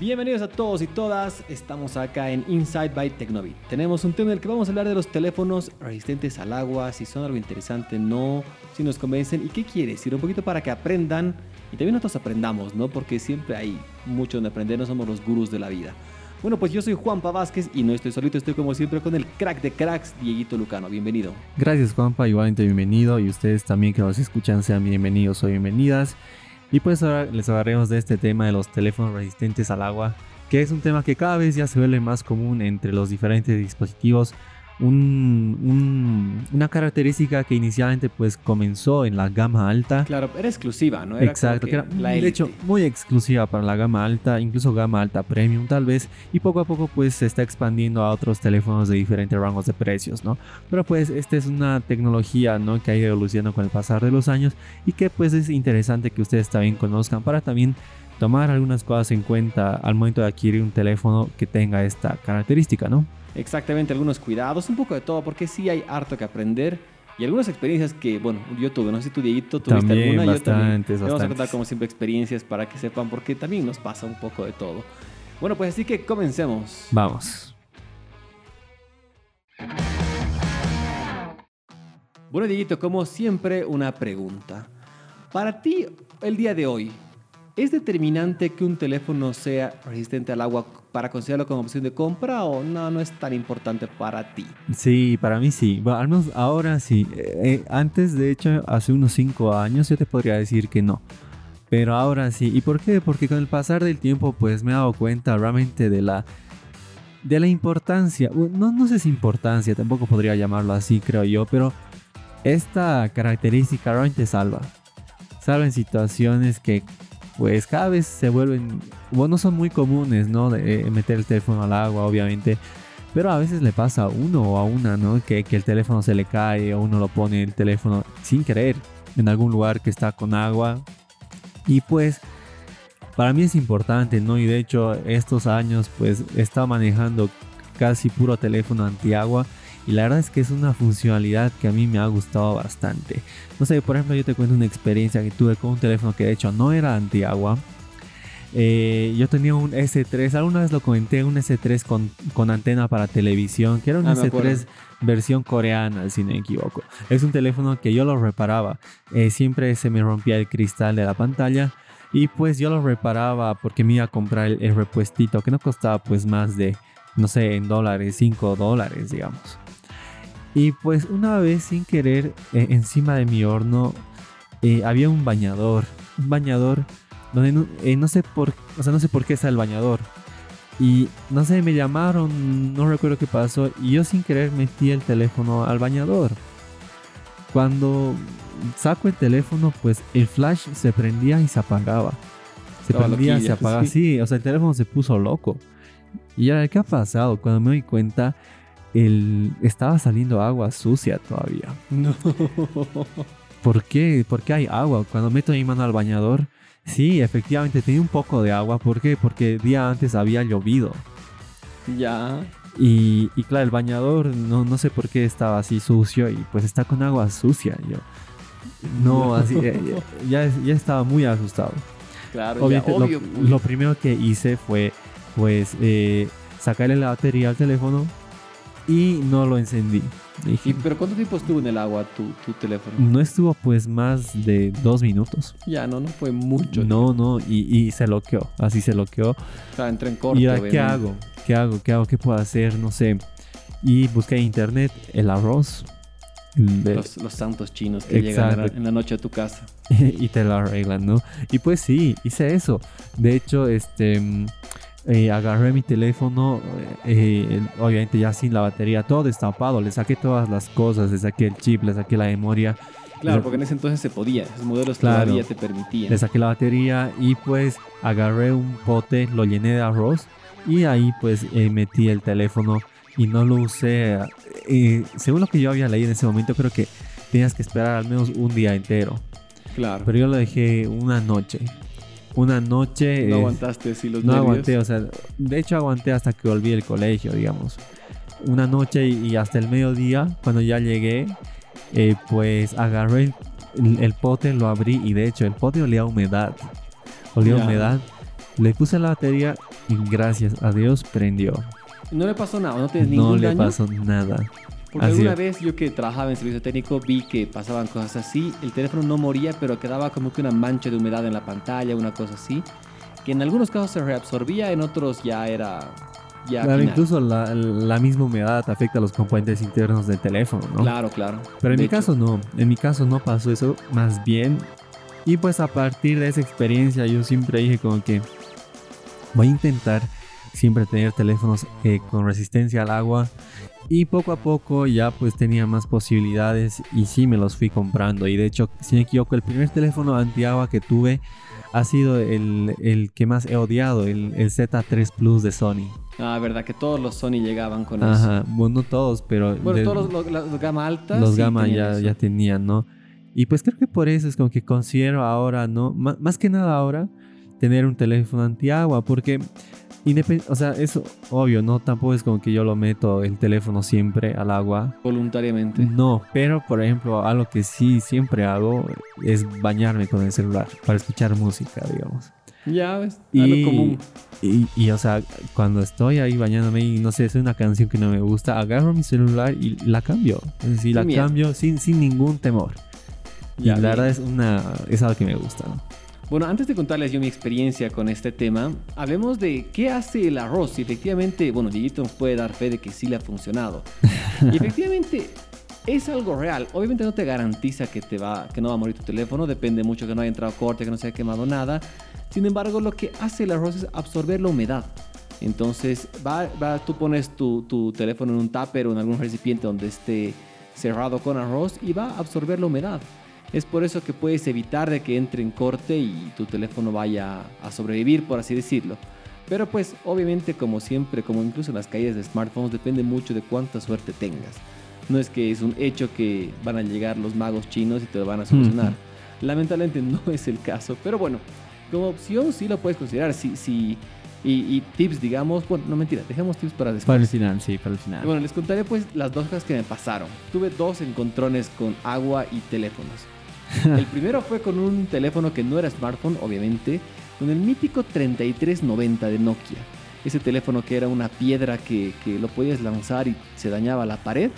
Bienvenidos a todos y todas, estamos acá en Inside by Tecnovit. Tenemos un tema en el que vamos a hablar de los teléfonos resistentes al agua, si son algo interesante, no, si nos convencen y qué quiere decir, un poquito para que aprendan y también nosotros aprendamos, ¿no? Porque siempre hay mucho donde aprender, no somos los gurús de la vida. Bueno, pues yo soy Juanpa Vázquez y no estoy solito, estoy como siempre con el crack de cracks, Dieguito Lucano. Bienvenido. Gracias Juanpa, igualmente bienvenido y ustedes también que nos escuchan sean bienvenidos o bienvenidas. Y pues ahora les hablaremos de este tema de los teléfonos resistentes al agua, que es un tema que cada vez ya se vuelve más común entre los diferentes dispositivos una característica que inicialmente pues comenzó en la gama alta. Claro, era exclusiva, ¿no? Exacto, que era de hecho muy exclusiva para la gama alta, incluso gama alta premium tal vez, y poco a poco pues se está expandiendo a otros teléfonos de diferentes rangos de precios, ¿no? Pero pues esta es una tecnología, ¿no? Que ha ido evolucionando con el pasar de los años y que pues es interesante que ustedes también conozcan para también tomar algunas cosas en cuenta al momento de adquirir un teléfono que tenga esta característica, ¿no? Exactamente algunos cuidados, un poco de todo, porque sí hay harto que aprender. Y algunas experiencias que, bueno, yo tuve, no sé si tú, Dieguito, tuviste alguna. yo también. Vamos a contar, como siempre, experiencias para que sepan, porque también nos pasa un poco de todo. Bueno, pues así que comencemos. Vamos. Bueno, Dieguito, como siempre, una pregunta. Para ti, el día de hoy, ¿Es determinante que un teléfono sea resistente al agua para considerarlo como opción de compra o no, no es tan importante para ti? Sí, para mí sí. Menos ahora sí. Eh, eh, antes, de hecho, hace unos 5 años yo te podría decir que no. Pero ahora sí. ¿Y por qué? Porque con el pasar del tiempo pues me he dado cuenta realmente de la de la importancia, no, no sé si importancia, tampoco podría llamarlo así, creo yo, pero esta característica realmente salva. Salva en situaciones que pues cada vez se vuelven, bueno, son muy comunes, ¿no? De eh, meter el teléfono al agua, obviamente. Pero a veces le pasa a uno o a una, ¿no? Que, que el teléfono se le cae o uno lo pone el teléfono sin querer en algún lugar que está con agua. Y pues para mí es importante, ¿no? Y de hecho estos años pues estado manejando casi puro teléfono antiagua y la verdad es que es una funcionalidad que a mí me ha gustado bastante. No sé, por ejemplo, yo te cuento una experiencia que tuve con un teléfono que de hecho no era antiagua. Eh, yo tenía un S3, alguna vez lo comenté, un S3 con, con antena para televisión, que era un ah, S3 versión coreana, si no me equivoco. Es un teléfono que yo lo reparaba. Eh, siempre se me rompía el cristal de la pantalla. Y pues yo lo reparaba porque me iba a comprar el, el repuestito que no costaba pues más de, no sé, en dólares, 5 dólares, digamos. Y pues una vez sin querer, eh, encima de mi horno eh, había un bañador. Un bañador donde eh, no, sé por, o sea, no sé por qué está el bañador. Y no sé, me llamaron, no recuerdo qué pasó. Y yo sin querer metí el teléfono al bañador. Cuando saco el teléfono, pues el flash se prendía y se apagaba. Se prendía y se apagaba. Sí. o sea, el teléfono se puso loco. Y ahora, ¿qué ha pasado? Cuando me doy cuenta, el, estaba saliendo agua sucia todavía. No. ¿Por qué? ¿Por qué hay agua? Cuando meto mi mano al bañador, sí, efectivamente tenía un poco de agua. ¿Por qué? Porque el día antes había llovido. Ya. Y, y claro, el bañador no, no sé por qué estaba así sucio y pues está con agua sucia. Yo, no, así, eh, ya, ya, estaba muy asustado. Claro, ya, obvio. Lo, lo, primero que hice fue pues eh, sacarle la batería al teléfono y no lo encendí. ¿Pero cuánto tiempo estuvo en el agua tu, tu, teléfono? No estuvo pues más de dos minutos. Ya, no, no fue mucho. No, no, y, y, se loqueó, así se loqueó. O sea, entré en corto. Y ¿qué hago? ¿Qué hago? ¿Qué hago? ¿Qué puedo hacer? No sé. Y busqué en internet el arroz. Los, los, santos chinos que llegan en la noche a tu casa. y te lo arreglan, ¿no? Y pues sí, hice eso. De hecho, este eh, agarré mi teléfono, eh, obviamente ya sin la batería, todo destapado, le saqué todas las cosas, le saqué el chip, le saqué la memoria. Claro, porque en ese entonces se podía, esos modelos todavía te permitían. Le saqué la batería y pues agarré un pote, lo llené de arroz y ahí pues eh, metí el teléfono y no lo usé. según lo que yo había leído en ese momento, creo que tenías que esperar al menos un día entero. Claro. Pero yo lo dejé una noche una noche. No aguantaste así los No aguanté, o sea, de hecho aguanté hasta que volví al colegio, digamos. Una noche y, hasta el mediodía, cuando ya llegué, eh, pues agarré el, pote, lo abrí y de hecho el pote olía a humedad. Olía a humedad. Le puse la batería y gracias a Dios prendió. No le pasó nada, no tienes ningún No le daño. pasó nada. Porque Así alguna es. vez yo que trabajaba en servicio técnico vi que pasaban cosas así. El teléfono no moría, pero quedaba como que una mancha de humedad en la pantalla, una cosa así. Que en algunos casos se reabsorbía, en otros ya era. Ya Claro, final. incluso la, la misma humedad afecta a los componentes internos del teléfono, ¿no? Claro, claro. Pero en De mi hecho, caso no, en mi caso no pasó eso, más bien. Y pues a partir de esa experiencia yo siempre dije como que voy a intentar siempre tener teléfonos eh, con resistencia al agua. Y poco a poco ya pues tenía más posibilidades y sí me los fui comprando. Y de hecho, si me equivoco, el primer teléfono antiagua que tuve ha sido el, el que más he odiado, el, el Z3 Plus de Sony. Ah, verdad, que todos los Sony llegaban con eso. Ajá, bueno, no todos, pero... Bueno, de- todos los, los- los gama alta. los sí gama ya, eso. ya tenían, ¿no? Y pues creo que por eso es como que considero ahora, ¿no? Má- más que nada ahora, tener un teléfono antiagua, porque, o sea, eso obvio, ¿no? Tampoco es como que yo lo meto el teléfono siempre al agua. Voluntariamente. No, pero por ejemplo, algo que sí siempre hago es bañarme con el celular para escuchar música, digamos. Ya ves, Y, algo común. y, y, o sea, cuando estoy ahí bañándome y no sé, es una canción que no me gusta, agarro mi celular y la cambio. Es decir, la cambio sin, sin ningún temor. Y la bien. verdad es, una, es algo que me gusta. ¿no? Bueno, antes de contarles yo mi experiencia con este tema, hablemos de qué hace el arroz. Y efectivamente, bueno, Dieguito nos puede dar fe de que sí le ha funcionado. Y efectivamente es algo real. Obviamente no te garantiza que, te va, que no va a morir tu teléfono, depende mucho que no haya entrado corte, que no se haya quemado nada. Sin embargo, lo que hace el arroz es absorber la humedad. Entonces, va, va- tú pones tu, tu teléfono en un tupper o en algún recipiente donde esté cerrado con arroz y va a absorber la humedad. Es por eso que puedes evitar de que entre en corte y tu teléfono vaya a sobrevivir, por así decirlo. Pero pues obviamente como siempre, como incluso en las caídas de smartphones, depende mucho de cuánta suerte tengas. No es que es un hecho que van a llegar los magos chinos y te lo van a solucionar. Lamentablemente no es el caso. Pero bueno, como opción sí lo puedes considerar. Si, si, y, y tips, digamos, bueno, no mentira, dejemos tips para después. Para el final, sí, para el final. Bueno, les contaré pues las dos cosas que me pasaron. Tuve dos encontrones con agua y teléfonos. El primero fue con un teléfono que no era smartphone, obviamente, con el mítico 3390 de Nokia. Ese teléfono que era una piedra que, que lo podías lanzar y se dañaba la pared.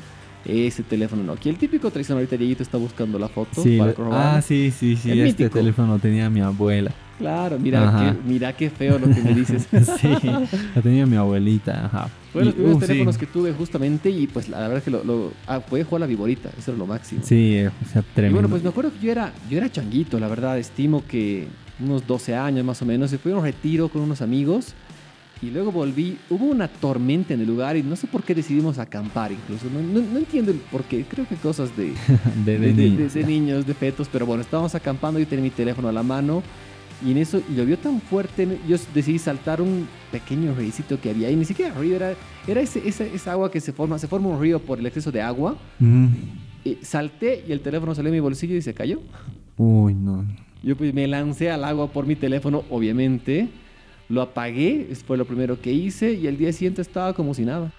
Ese teléfono Nokia. El típico tradicional, ahorita Dieguito está buscando la foto Sí, para corroborar. ah, sí, sí, sí. El este mítico. teléfono lo tenía mi abuela. Claro, mira qué, mira qué feo lo que me dices. sí, lo tenía mi abuelita. Ajá. Fue los Y, primeros uh, sí. teléfonos que tuve justamente y pues la verdad que lo, lo ah, jugar la viborita, eso era lo máximo. Sí, eh, o sea, Y tremendo. bueno, pues me acuerdo que yo era, yo era changuito, la verdad, estimo que unos 12 años más o menos, se fue a un retiro con unos amigos y luego volví, hubo una tormenta en el lugar y no sé por qué decidimos acampar incluso, no, no- no entiendo el por qué, creo que cosas de, de, de, de de- niños. de- fetos, pero bueno, estábamos acampando, yo tenía mi teléfono a la mano y en eso llovió tan fuerte, yo decidí saltar un pequeño río que había y ni siquiera río, era, era ese, esa, esa agua que se forma, se forma un río por el exceso de agua. Mm. Y salté y el teléfono salió de mi bolsillo y se cayó. Uy, no. Yo pues me lancé al agua por mi teléfono, obviamente. Lo apagué, fue lo primero que hice y el día siguiente estaba como si nada.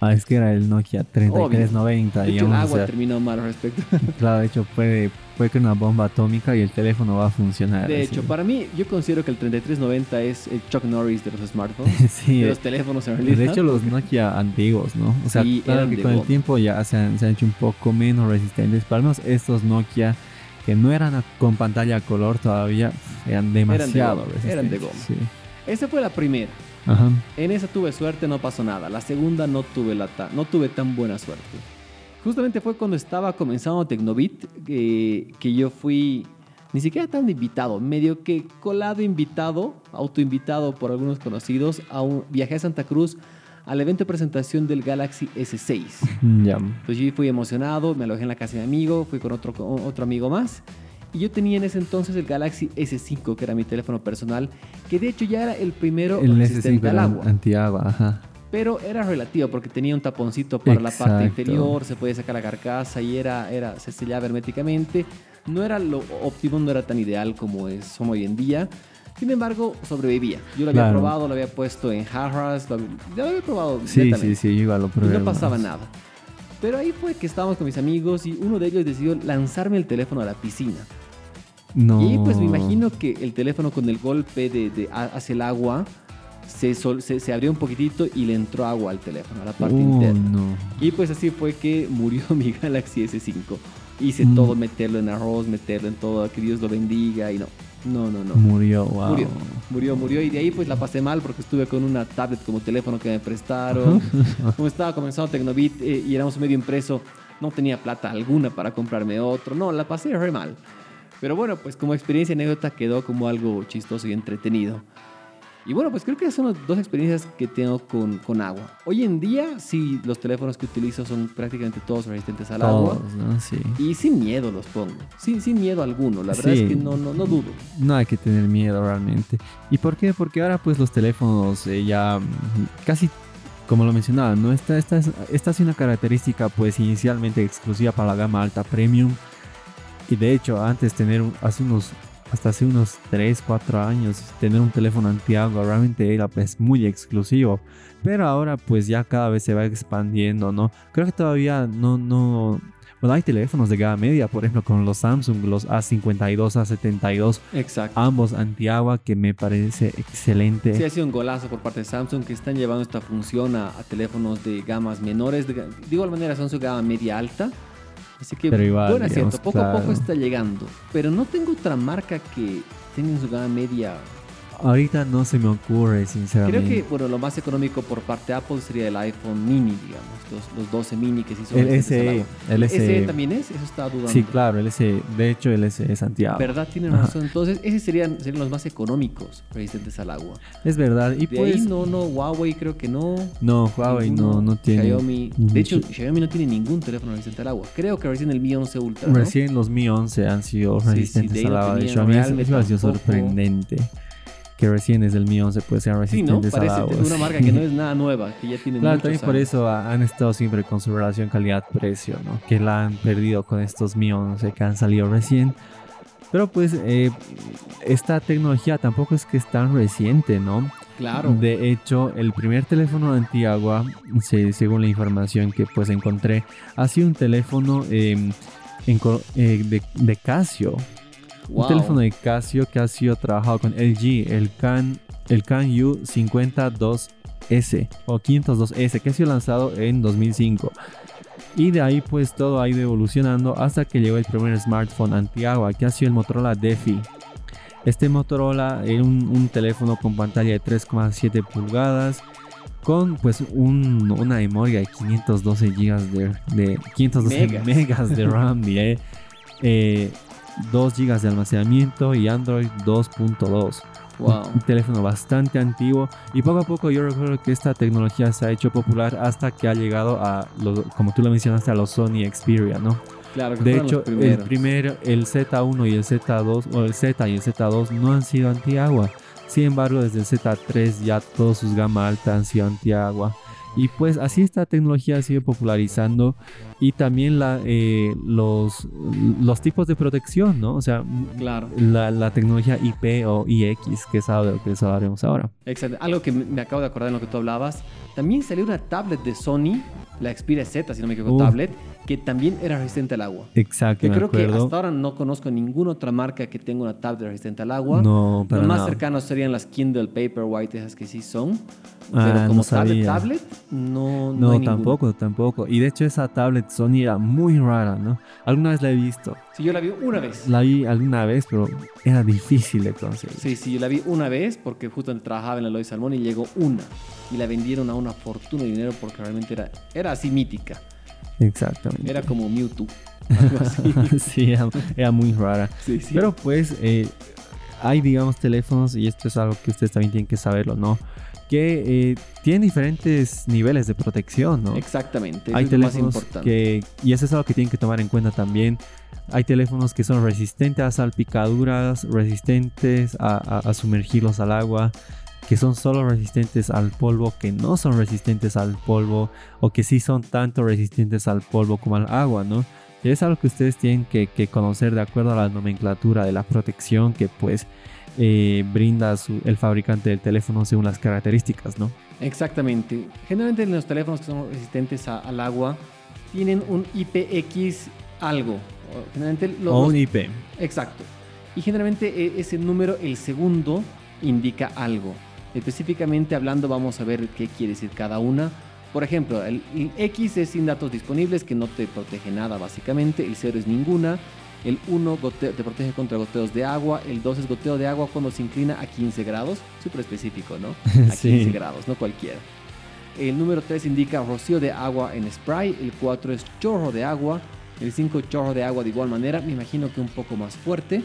Ah, es que era el Nokia 3390, De hecho, el o agua sea, terminó mal al respecto. claro, de hecho, puede, puede que una bomba atómica y el teléfono va a funcionar. De así. hecho, para mí, yo considero que el 3390 es el Chuck Norris de los smartphones, sí, de los teléfonos en realidad. de hecho, los Nokia antiguos, ¿no? O sea, Sí, claro eran que con el tiempo ya se han, se han hecho un poco menos resistentes. Para menos estos Nokia que no eran con pantalla a color todavía, eran demasiado resistentes. eran de goma. Sí. Esa fue la primera. Ajá. En esa tuve suerte, no pasó nada. La segunda no tuve, la ta- no tuve tan buena suerte. Justamente fue cuando estaba comenzando Tecnobit que, que yo fui, ni siquiera tan invitado, medio que colado invitado, autoinvitado por algunos conocidos, a un viaje a Santa Cruz al evento de presentación del Galaxy S6. Ya. Entonces yo fui emocionado, me alojé en la casa de mi amigo, fui con otro, con otro amigo más. Y yo tenía en ese entonces el Galaxy S5, que era mi teléfono personal, que de hecho ya era el primero El resistente S5 al agua. antiagua, ajá. Pero era relativo porque tenía un taponcito para la parte inferior, se podía sacar la carcasa y era, era, se sellaba herméticamente. No era lo óptimo, no era tan ideal como es hoy en día. Sin embargo, sobrevivía. Yo lo había Claro. probado, lo había puesto en Harras, lo, ya lo había probado Sí, sí, sí, yo igual lo Y probé. no algunas. pasaba nada. Pero ahí fue que estábamos con mis amigos y uno de ellos decidió lanzarme el teléfono a la piscina. No. Y pues me imagino que el teléfono con el golpe de, de- hacia el agua se, sol- se, se abrió un poquitito y le entró agua al teléfono, a la parte interna. no. Y pues así fue que murió mi Galaxy S5. Hice Mm. todo, meterlo en arroz, meterlo en todo, que Dios lo bendiga y no. No, no, no. Murió, wow. Murió, murió, murió. Y de ahí pues la pasé mal porque estuve con una tablet como teléfono que me prestaron. como estaba comenzando Tecnobit eh, y éramos medio impreso, no tenía plata alguna para comprarme otro. No, la pasé re mal. Pero bueno, pues como experiencia anécdota quedó como algo chistoso y entretenido. Y bueno, pues creo que son las dos experiencias que tengo con, con agua. Hoy en día, sí, los teléfonos que utilizo son prácticamente todos resistentes al agua. ¿no? Sí. Y sin miedo los pongo. Sin, sin miedo alguno. La verdad Sí. es que no, no, no dudo. No hay que tener miedo realmente. ¿Y por qué? Porque ahora pues los teléfonos eh, ya casi como lo mencionaba, ¿no? Esta, esta, es, esta es una característica pues inicialmente exclusiva para la gama alta premium. Y de hecho antes tener hace unos hasta hace unos 3, 4 años tener un teléfono antiagua realmente era pues muy exclusivo. Pero ahora pues ya cada vez se va expandiendo, ¿no? Creo que todavía no, no... Bueno, hay teléfonos de gama media, por ejemplo, con los Samsung, los A52, A72, Exacto. ambos antiagua que me parece excelente. Sí, ha sido un golazo por parte de Samsung que están llevando esta función a, a teléfonos de gamas menores. De, de igual manera son su gama media alta. Así que, igual, bueno, es cierto, digamos, poco a poco está llegando. Pero no tengo otra marca que tenga en su gama media. Ahorita no se me ocurre, Creo sinceramente. que, bueno, lo más económico por parte de Apple sería el iPhone mini, digamos. Los, los 12 mini que sí son el SE, agua. el ¿Ese SE. también es? Eso estaba dudando. Sí, claro, el SE. De hecho, el SE es antiagua. ¿Verdad? Tienen razón. Entonces, esos serían, serían los más económicos resistentes al agua. Es verdad. Y De pues. ahí no, no, Huawei creo que no. No, Huawei no, Ninguno. no tiene. Xiaomi. De hecho, Xiaomi no tiene ningún teléfono resistente al agua. Creo que recién el Mi 11 Ultra. ¿no? Recién los Mi 11 han sido Sí, sí, resistentes de ahí al no agua de Xiaomi. Pareció tampoco. sorprendente. Que recién desde el Mi 11 pues sean Sí, ¿no? Parece agua. una marca que no es nada nueva, que ya tiene Claro, también por años. eso ha- han estado siempre con su relación calidad-precio, ¿no? Que la han perdido con estos Mi 11 que han salido recién. Pero pues eh, esta tecnología tampoco es que es tan reciente, ¿no? Claro. De hecho, el primer teléfono antiagua, se- según la información que pues encontré, ha sido un teléfono eh, en eh, de, de Casio. Wow. Un teléfono de Casio que ha sido trabajado con LG, el Can, el Can U52S o 502S, que ha sido lanzado en 2005. Y de ahí pues todo ha ido evolucionando hasta que llegó el primer smartphone antiagua, que ha sido el Motorola Defi. Este Motorola era un, un teléfono con pantalla de 3,7 pulgadas, con pues un- una memoria de 512 GB de, de 512 Megas. megas de RAM, diré. Eh, 2 GB de almacenamiento y Android 2.2. Wow. Un teléfono bastante antiguo y poco a poco yo recuerdo que esta tecnología se ha hecho popular hasta que ha llegado a, lo- como tú lo mencionaste, a los Sony Xperia, ¿no? Claro, que De hecho, el primero, el Z1 y el Z2, o el Z y el Z2 no han sido antiagua. Sin embargo, desde el Z3 ya todos sus gama alta han sido antiagua. Y pues así esta tecnología ha sido popularizando y también la, eh, los, los tipos de protección, ¿no? O sea, Claro. la, la tecnología IP o IX, que lo que hablaremos ahora. Exacto. Algo que me acabo de acordar en lo que tú hablabas. También salió una tablet de Sony, la Xperia Z, si no me equivoco, tablet, que también era resistente al agua. Exacto, Que creo que hasta ahora no conozco ninguna otra marca que tenga una tablet resistente al agua. No, para Los más nada. cercanos serían las Kindle Paperwhite, esas que sí son. Ah, Pero no como tablet, sabía. tablet, no, no, No, hay ninguna. tampoco, tampoco. Y de hecho esa tablet Sony era muy rara, ¿no? Alguna vez la he visto. Sí, yo la vi una vez. La vi alguna vez, pero era difícil de conseguir. Sí, sí, yo la vi una vez porque justo trabajaba en la Lois Salmón y llegó una. Y la vendieron a una fortuna de dinero porque realmente era, era así mítica. Exactamente. Era como Mewtwo. Algo así. sí, era, era muy rara. Sí, sí. Pero pues eh, hay, digamos, teléfonos, y esto es algo que ustedes también tienen que saberlo, ¿no? Que eh, tienen diferentes niveles de protección, ¿no? Exactamente. Hay es lo más teléfonos importante. que, y eso es algo que tienen que tomar en cuenta también. Hay teléfonos que son resistentes a salpicaduras, resistentes a, a- a sumergirlos al agua, que son solo resistentes al polvo, que no son resistentes al polvo, o que sí son tanto resistentes al polvo como al agua, ¿no? Es algo que ustedes tienen que, que conocer de acuerdo a la nomenclatura de la protección que pues eh, brinda su- el fabricante del teléfono según las características, ¿no? Exactamente. Generalmente los teléfonos que son resistentes a- al agua tienen un IPX algo. O Generalmente lo- o los- un IP. Exacto. Y generalmente eh, ese número, el segundo, indica algo. Específicamente hablando, vamos a ver qué quiere decir cada una. Por ejemplo, el, el X es sin datos disponibles, que no te protege nada básicamente. El 0 es ninguna. El 1 te protege contra goteos de agua. El 2 es goteo de agua cuando se inclina a 15 grados. Súper específico, ¿no? A 15 grados, no cualquiera. El número 3 indica rocío de agua en spray. El 4 es chorro de agua. El 5 chorro de agua de igual manera. Me imagino que un poco más fuerte.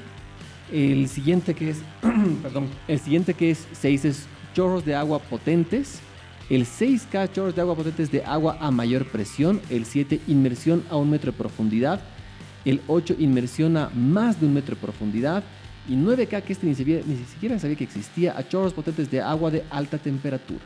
El siguiente que es, perdón, el siguiente que es 6 es chorros de agua potentes. El 6K chorros de agua potentes de agua a mayor presión. El 7 inmersión a un metro de profundidad el 8 inmersión a más de un metro de profundidad y 9K que este ni siquiera, ni siquiera sabía que existía a chorros potentes de agua de alta temperatura.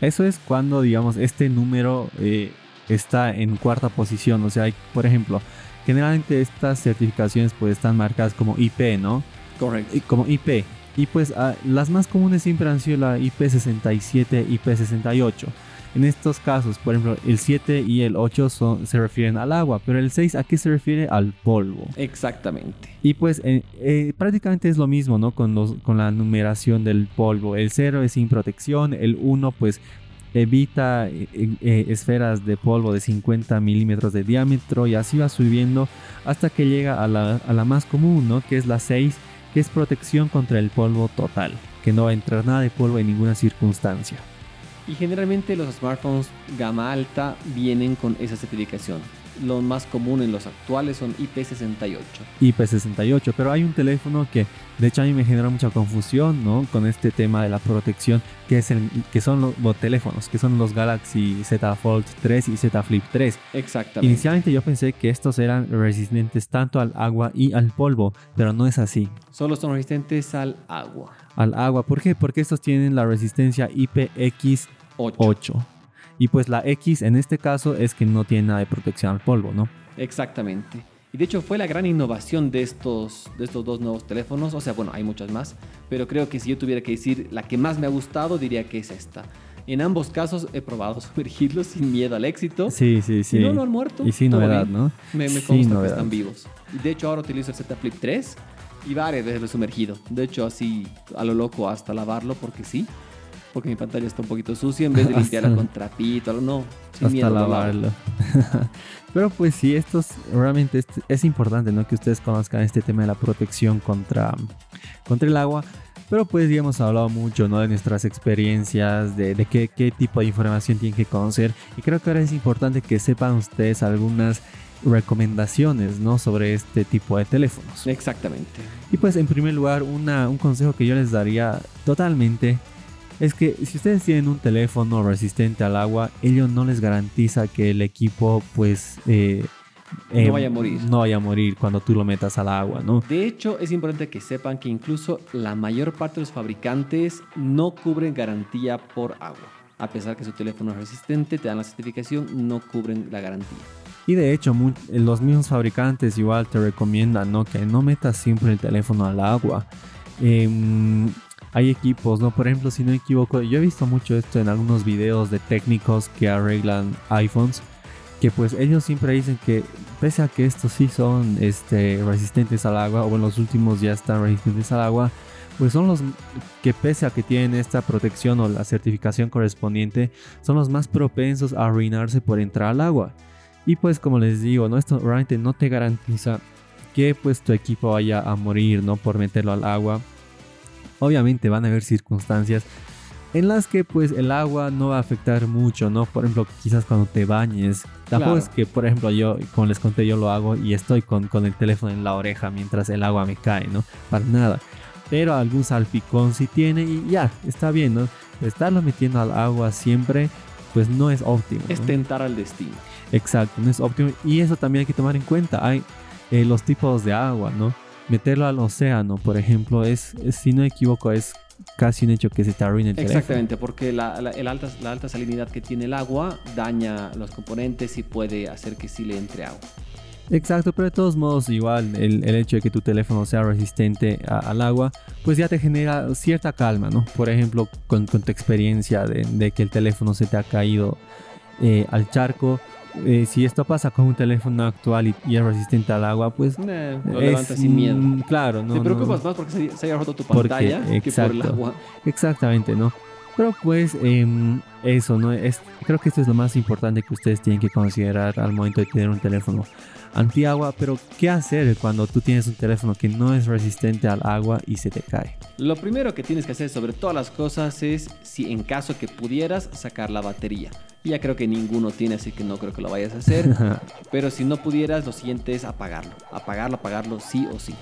Eso es cuando, digamos, este número eh, está en cuarta posición. O sea, hay, por ejemplo, generalmente estas certificaciones pues están marcadas como IP, ¿no? Correcto. Como IP. Y pues ah, las más comunes siempre han sido la IP67, IP68. En estos casos, por ejemplo, el 7 y el 8 son, se refieren al agua, pero el 6 a qué se refiere al polvo. Exactamente. Y pues eh, eh, prácticamente es lo mismo, ¿no? Con, los, con la numeración del polvo. El 0 es sin protección, el 1 pues evita eh, esferas de polvo de 50 milímetros de diámetro y así va subiendo hasta que llega a la, a la más común, ¿no? Que es la 6, que es protección contra el polvo total, que no va a entrar nada de polvo en ninguna circunstancia. Y generalmente los smartphones gama alta vienen con esa certificación. Lo más común en los actuales son IP68. IP68, pero hay un teléfono que de hecho a mí me genera mucha confusión, ¿no? Con este tema de la protección, que, es el, que son los, teléfonos, que son los Galaxy Z Fold 3 y Z Flip 3. Exactamente. Inicialmente yo pensé que estos eran resistentes tanto al agua y al polvo, pero no es así. Solo son resistentes al agua. Al agua, ¿por qué? Porque estos tienen la resistencia IPX 8. Y pues la X en este caso es que no tiene nada de protección al polvo, ¿no? Exactamente. Y de hecho fue la gran innovación de estos, de estos dos nuevos teléfonos. O sea, bueno, hay muchas más. Pero creo que si yo tuviera que decir la que más me ha gustado, diría que es esta. En ambos casos he probado sumergirlos sin miedo al éxito. Sí, sí, sí. Y no, no han muerto. Y sin novedad, ¿no? Me, me consta que están vivos. Y de hecho ahora utilizo el Z Flip 3 y varias veces lo he sumergido. De hecho así a lo loco hasta lavarlo porque sí porque mi pantalla está un poquito sucia, en vez de limpiarla con trapito, no, sin hasta miedo, lavarlo. Pero pues sí, esto es, realmente es, importante, ¿no? Que ustedes conozcan este tema de la protección contra, contra el agua. Pero pues ya hemos hablado mucho, ¿no? De nuestras experiencias, de, de qué, qué tipo de información tienen que conocer. Y creo que ahora es importante que sepan ustedes algunas recomendaciones ¿no? sobre este tipo de teléfonos. Exactamente. Y pues en primer lugar, una, un consejo que yo les daría totalmente es que si ustedes tienen un teléfono resistente al agua, ello no les garantiza que el equipo pues... Eh, no eh, vaya a morir. No vaya a morir cuando tú lo metas al agua, ¿no? De hecho, es importante que sepan que incluso la mayor parte de los fabricantes no cubren garantía por agua. A pesar que su teléfono es resistente, te dan la certificación, no cubren la garantía. Y de hecho, los mismos fabricantes igual te recomiendan ¿no? que no metas siempre el teléfono al agua. Eh, hay equipos, ¿no? Por ejemplo, si no me equivoco, yo he visto mucho esto en algunos videos de técnicos que arreglan iPhones, que pues ellos siempre dicen que pese a que estos sí son este, resistentes al agua, o en los últimos ya están resistentes al agua, pues son los que pese a que tienen esta protección o la certificación correspondiente, son los más propensos a arruinarse por entrar al agua. Y pues como les digo, ¿no? esto realmente no te garantiza que pues tu equipo vaya a morir, ¿no? Por meterlo al agua obviamente van a haber circunstancias en las que pues el agua no va a afectar mucho, ¿no? Por ejemplo, quizás cuando te bañes. Tampoco es que, por ejemplo, yo, como les conté, yo lo hago y estoy con, con el teléfono en la oreja mientras el agua me cae, ¿no? Para nada. Pero algún salpicón sí tiene y ya, está bien, ¿no? Estarlo metiendo al agua siempre, pues no es óptimo. Es tentar al destino. Exacto, no es óptimo. Y eso también hay que tomar en cuenta. Hay eh, los tipos de agua, ¿no? Meterlo al océano, por ejemplo, es, si no me equivoco, es casi un hecho que se te arruine el Exactamente, porque la, alta, la alta salinidad que tiene el agua daña los componentes y puede hacer que sí le entre agua. Exacto, pero de todos modos igual el, hecho de que tu teléfono sea resistente al agua, pues ya te genera cierta calma, ¿no? Por ejemplo, con, tu experiencia de, que el teléfono se te ha caído eh, al charco, eh, si esto pasa con un teléfono actual y, es resistente al agua, pues eh, lo levantas sin miedo. Mm, claro, no. Te preocupas más porque se, haya roto tu pantalla que por el agua. Exactamente, ¿no? Pero pues em, eso, ¿no? Es, creo que esto es lo más importante que ustedes tienen que considerar al momento de tener un teléfono antiagua. Pero ¿qué hacer cuando tú tienes un teléfono que no es resistente al agua y se te cae? Lo primero que tienes que hacer sobre todas las cosas es si en caso que pudieras sacar la batería. Ya creo que ninguno tiene, así que no creo que lo vayas a hacer. Pero si no pudieras, lo siguiente es apagarlo. Apagarlo, apagarlo sí o sí.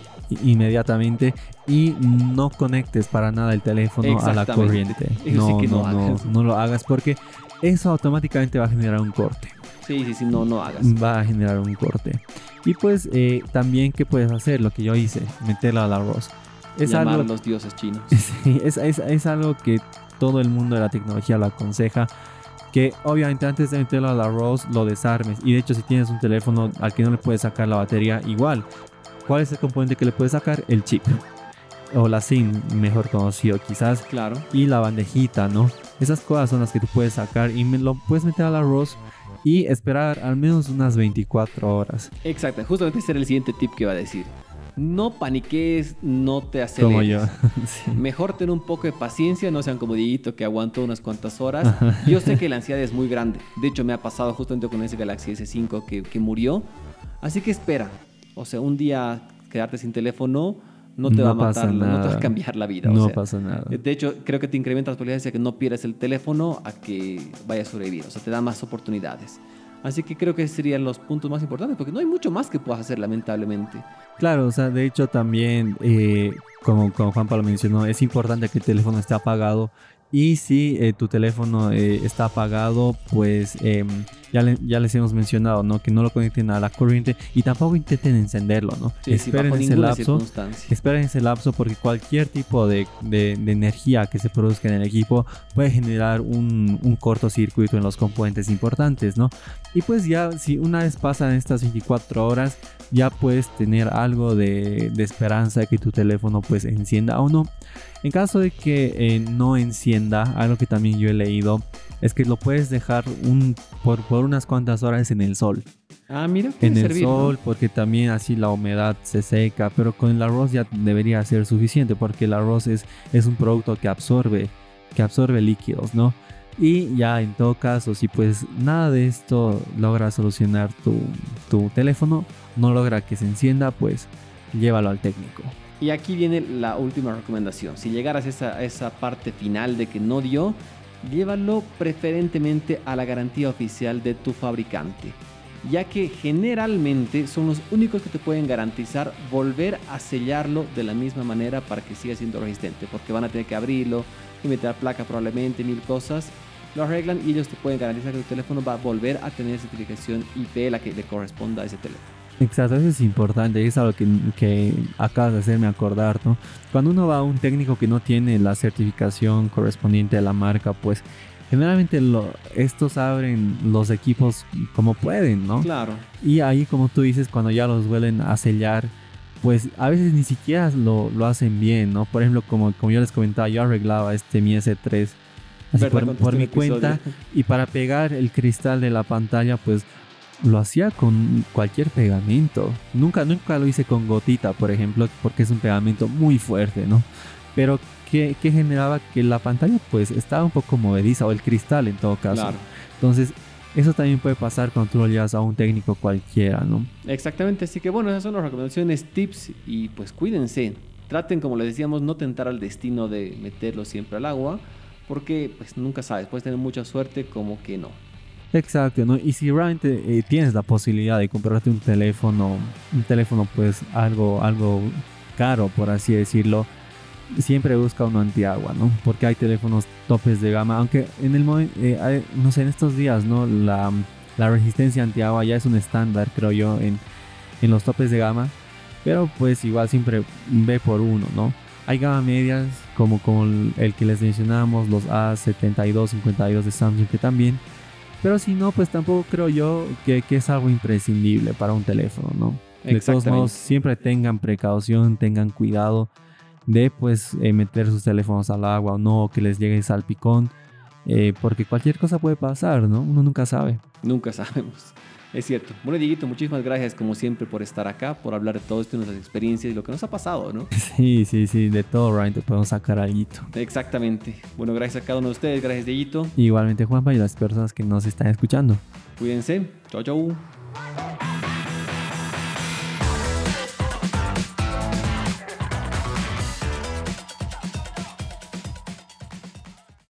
Inmediatamente. Y no conectes para nada el teléfono a la corriente. no, no, no, no lo hagas porque eso automáticamente va a generar un corte. Sí, sí, sí, no, no hagas. Va a generar un corte. Y pues eh, también, ¿qué puedes hacer? Lo que yo hice, meterlo al arroz. Es Llamar algo, a los dioses chinos. Sí, es, es, es algo que todo el mundo de la tecnología lo aconseja que obviamente antes de meterlo al arroz lo desarmes. Y de hecho si tienes un teléfono al que no le puedes sacar la batería, igual. ¿Cuál es el componente que le puedes sacar? El chip. O la SIM, mejor conocido quizás. Claro. Y la bandejita, ¿no? Esas cosas son las que tú puedes sacar y me lo puedes meter al arroz y esperar al menos unas 24 horas. Exacto, justamente ese era el siguiente tip que iba a decir no paniques, no te aceleres. Como yo. Mejor tener un poco de paciencia, no sean como Dieguito que aguantó unas cuantas horas. Yo sé que la ansiedad es muy grande. De hecho, me ha pasado justamente con ese Galaxy S5 que, que murió. Así que espera. O sea, un día quedarte sin teléfono no te va a matar, no te va a cambiar la vida. No pasa nada. De hecho, creo que te incrementa las probabilidades de que no pierdas el teléfono a que vayas a sobrevivir. O sea, te da más oportunidades. Así que creo que serían los puntos más importantes, porque no hay mucho más que puedas hacer, lamentablemente. Claro, o sea, de hecho también, eh, como, como Juan Pablo mencionó, es importante que el teléfono esté apagado y si eh, tu teléfono eh, está apagado, pues em, ya, ya, les hemos mencionado, ¿no? Que no lo conecten a la corriente y tampoco intenten encenderlo, ¿no? esperen ese lapso. Esperen ese lapso porque cualquier tipo de, de, energía que se produzca en el equipo puede generar un, un, cortocircuito en los componentes importantes, ¿no? Y pues ya, si una vez pasan estas 24 horas, ya puedes tener algo de, de esperanza de que tu teléfono pues encienda o no. En caso de que eh, no encienda, algo que también yo he leído, es que lo puedes dejar un, por, por unas cuantas horas en el sol. Ah, mira. En el sol, porque también así la humedad se seca, pero con el arroz ya debería ser suficiente, porque el arroz es, es un producto que absorbe, que absorbe líquidos, ¿no? Y ya en todo caso, si pues nada de esto logra solucionar tu, tu teléfono, no logra que se encienda, pues llévalo al técnico. Y aquí viene la última recomendación. Si llegaras a esa, esa parte final de que no dio, llévalo preferentemente a la garantía oficial de tu fabricante, ya que generalmente son los únicos que te pueden garantizar volver a sellarlo de la misma manera para que siga siendo resistente, porque van a tener que abrirlo y meter placa probablemente, mil cosas. Lo arreglan y ellos te pueden garantizar que tu teléfono va a volver a tener certificación IP la que le corresponda a ese teléfono. Exacto, eso es importante, es algo que, que acabas de hacerme acordar, ¿no? Cuando uno va a un técnico que no tiene la certificación correspondiente a la marca, pues generalmente lo, estos abren los equipos como pueden, ¿no? Claro. Y ahí, como tú dices, cuando ya los vuelven a sellar, pues a veces ni siquiera lo, lo hacen bien, ¿no? Por ejemplo, como, como yo les comentaba, yo arreglaba este mi S3 por, por mi cuenta y para pegar el cristal de la pantalla, pues lo hacía con cualquier pegamento. Nunca, nunca lo hice con gotita, por ejemplo, porque es un pegamento muy fuerte, ¿no? Pero que, generaba que la pantalla pues estaba un poco movediza o el cristal en todo caso. Entonces, eso también puede pasar cuando tú lo llevas a un técnico cualquiera, ¿no? Exactamente, así que bueno, esas son las recomendaciones, tips y pues cuídense. Traten, como les decíamos, no tentar al destino de meterlo siempre al agua, porque pues nunca sabes, puedes tener mucha suerte como que no. Exacto, ¿no? Y si realmente eh, tienes la posibilidad de comprarte un teléfono, un teléfono pues algo, algo caro, por así decirlo, siempre busca uno antiagua, ¿no? Porque hay teléfonos topes de gama, aunque en el eh, no sé, en estos días, ¿no? La, la resistencia antiagua ya es un estándar, creo yo, en, en los topes de gama, pero pues igual siempre ve por uno, ¿no? Hay gama medias como, como el que les mencionamos, los A72, 52 de Samsung, que también pero si no, pues tampoco creo yo que, es algo imprescindible para un teléfono, ¿no? De todos modos, siempre tengan precaución, tengan cuidado de pues eh, meter sus teléfonos al agua o no, que les llegue salpicón, eh, porque cualquier cosa puede pasar, ¿no? Uno nunca sabe. Nunca sabemos. Es cierto. Bueno, Dieguito, muchísimas gracias como siempre por estar acá, por hablar de todo esto, de nuestras experiencias y lo que nos ha pasado, ¿no? Sí, sí, sí, de todo, Ryan, te podemos sacar algo. Exactamente. Bueno, gracias a cada uno de ustedes, gracias Dieguito. Igualmente, Juanpa, y las personas que nos están escuchando. Cuídense. Chau, chau.